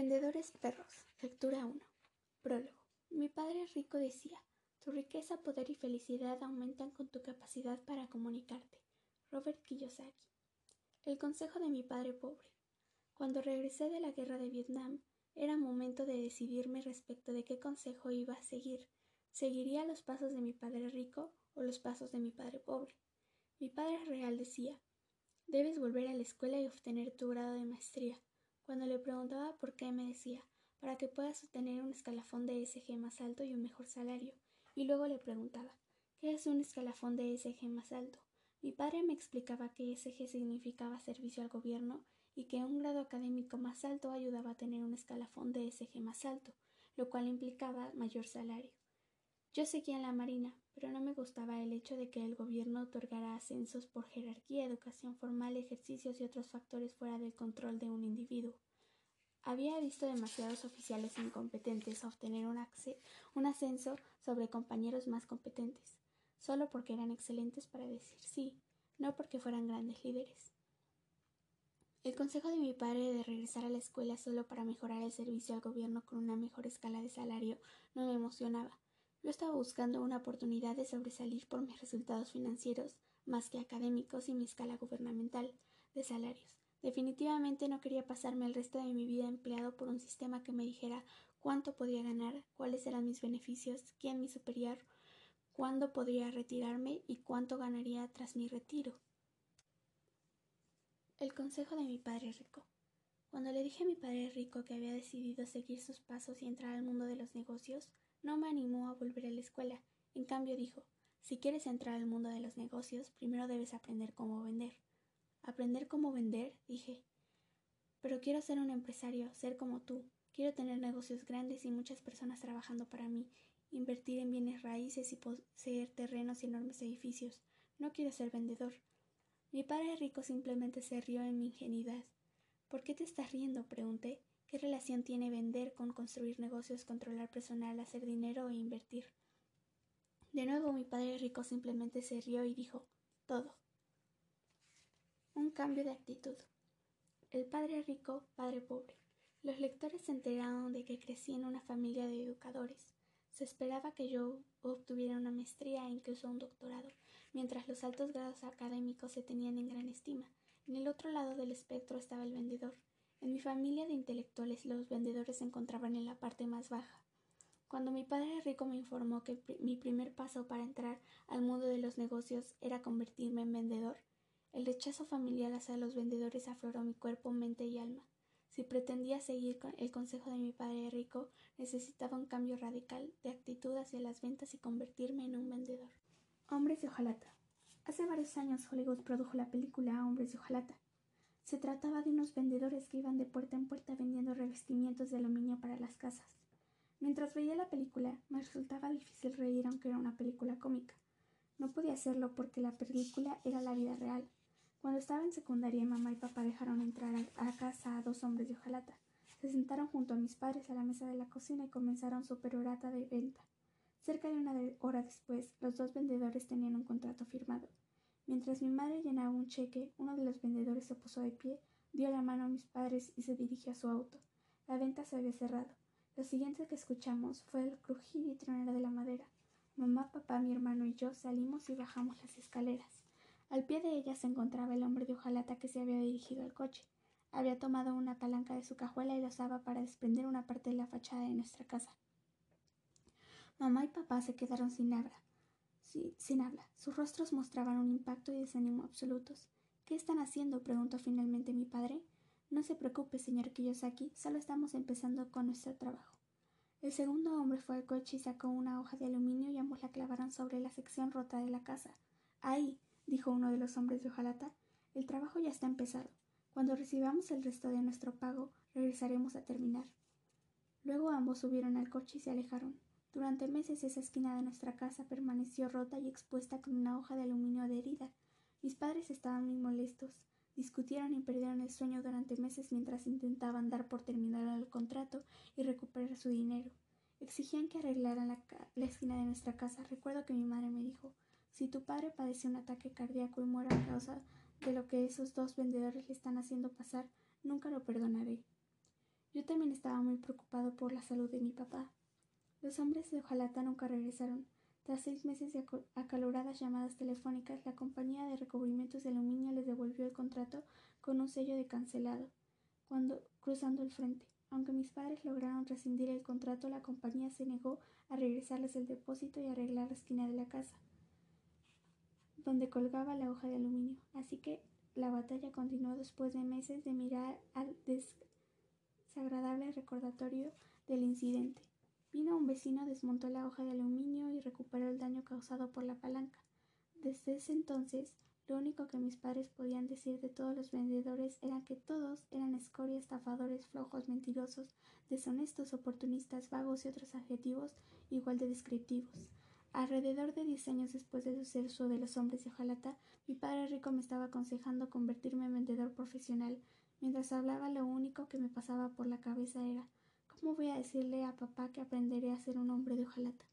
Vendedores perros. Lectura 1. Prólogo. Mi padre rico decía, tu riqueza, poder y felicidad aumentan con tu capacidad para comunicarte. Robert Kiyosaki. El consejo de mi padre pobre. Cuando regresé de la guerra de Vietnam, era momento de decidirme respecto de qué consejo iba a seguir. ¿Seguiría los pasos de mi padre rico o los pasos de mi padre pobre? Mi padre real decía, debes volver a la escuela y obtener tu grado de maestría cuando le preguntaba por qué me decía, para que puedas obtener un escalafón de SG más alto y un mejor salario. Y luego le preguntaba, ¿qué es un escalafón de SG más alto? Mi padre me explicaba que SG significaba servicio al gobierno y que un grado académico más alto ayudaba a tener un escalafón de SG más alto, lo cual implicaba mayor salario. Yo seguía en la Marina, pero no me gustaba el hecho de que el gobierno otorgara ascensos por jerarquía, educación formal, ejercicios y otros factores fuera del control de un individuo. Había visto demasiados oficiales incompetentes obtener un, un ascenso sobre compañeros más competentes, solo porque eran excelentes para decir sí, no porque fueran grandes líderes. El consejo de mi padre de regresar a la escuela solo para mejorar el servicio al gobierno con una mejor escala de salario no me emocionaba. Yo estaba buscando una oportunidad de sobresalir por mis resultados financieros más que académicos y mi escala gubernamental de salarios. Definitivamente no quería pasarme el resto de mi vida empleado por un sistema que me dijera cuánto podía ganar, cuáles eran mis beneficios, quién mi superior, cuándo podría retirarme y cuánto ganaría tras mi retiro. El consejo de mi padre rico. Cuando le dije a mi padre rico que había decidido seguir sus pasos y entrar al mundo de los negocios, no me animó a volver a la escuela. En cambio dijo si quieres entrar al mundo de los negocios, primero debes aprender cómo vender. ¿Aprender cómo vender? dije. Pero quiero ser un empresario, ser como tú. Quiero tener negocios grandes y muchas personas trabajando para mí, invertir en bienes raíces y poseer terrenos y enormes edificios. No quiero ser vendedor. Mi padre rico simplemente se rió en mi ingenuidad. ¿Por qué te estás riendo? pregunté. ¿Qué relación tiene vender con construir negocios, controlar personal, hacer dinero e invertir? De nuevo mi padre rico simplemente se rió y dijo todo. Un cambio de actitud. El padre rico, padre pobre. Los lectores se enteraron de que crecí en una familia de educadores. Se esperaba que yo obtuviera una maestría e incluso un doctorado, mientras los altos grados académicos se tenían en gran estima. En el otro lado del espectro estaba el vendedor, en mi familia de intelectuales los vendedores se encontraban en la parte más baja. Cuando mi padre rico me informó que mi primer paso para entrar al mundo de los negocios era convertirme en vendedor, el rechazo familiar hacia los vendedores afloró mi cuerpo, mente y alma. Si pretendía seguir el consejo de mi padre rico, necesitaba un cambio radical de actitud hacia las ventas y convertirme en un vendedor. Hombres de hojalata. Hace varios años Hollywood produjo la película Hombres de hojalata. Se trataba de unos vendedores que iban de puerta en puerta vendiendo revestimientos de aluminio para las casas. Mientras veía la película, me resultaba difícil reír aunque era una película cómica. No podía hacerlo porque la película era la vida real. Cuando estaba en secundaria, mamá y papá dejaron entrar a casa a dos hombres de hojalata. Se sentaron junto a mis padres a la mesa de la cocina y comenzaron su perorata de venta. Cerca de una hora después, los dos vendedores tenían un contrato firmado. Mientras mi madre llenaba un cheque, uno de los vendedores se puso de pie, dio la mano a mis padres y se dirigió a su auto. La venta se había cerrado. Lo siguiente que escuchamos fue el crujir y tronar de la madera. Mamá, papá, mi hermano y yo salimos y bajamos las escaleras. Al pie de ellas se encontraba el hombre de hojalata que se había dirigido al coche. Había tomado una palanca de su cajuela y la usaba para desprender una parte de la fachada de nuestra casa. Mamá y papá se quedaron sin sin habla. Sus rostros mostraban un impacto y desánimo absolutos. ¿Qué están haciendo? preguntó finalmente mi padre. No se preocupe, señor Kiyosaki, solo estamos empezando con nuestro trabajo. El segundo hombre fue al coche y sacó una hoja de aluminio y ambos la clavaron sobre la sección rota de la casa. Ahí, dijo uno de los hombres de hojalata, el trabajo ya está empezado. Cuando recibamos el resto de nuestro pago, regresaremos a terminar. Luego ambos subieron al coche y se alejaron. Durante meses esa esquina de nuestra casa permaneció rota y expuesta con una hoja de aluminio adherida. Mis padres estaban muy molestos. Discutieron y perdieron el sueño durante meses mientras intentaban dar por terminado el contrato y recuperar su dinero. Exigían que arreglaran la, la, esquina de nuestra casa. Recuerdo que mi madre me dijo si tu padre padece un ataque cardíaco y muere a causa de lo que esos dos vendedores le están haciendo pasar, nunca lo perdonaré. Yo también estaba muy preocupado por la salud de mi papá. Los hombres de hojalata nunca regresaron. Tras seis meses de acaloradas llamadas telefónicas, la compañía de recubrimientos de aluminio les devolvió el contrato con un sello de cancelado, cuando cruzando el frente. Aunque mis padres lograron rescindir el contrato, la compañía se negó a regresarles el depósito y arreglar la esquina de la casa, donde colgaba la hoja de aluminio. Así que la batalla continuó después de meses de mirar al desagradable recordatorio del incidente. Vino un vecino, desmontó la hoja de aluminio y recuperó el daño causado por la palanca. Desde ese entonces, lo único que mis padres podían decir de todos los vendedores era que todos eran escoria, estafadores, flojos, mentirosos, deshonestos, oportunistas, vagos y otros adjetivos igual de descriptivos. Alrededor de diez años después del suceso de los hombres de hojalata, mi padre rico me estaba aconsejando convertirme en vendedor profesional. Mientras hablaba, lo único que me pasaba por la cabeza era ¿cómo voy a decirle a papá que aprenderé a ser un hombre de hojalata?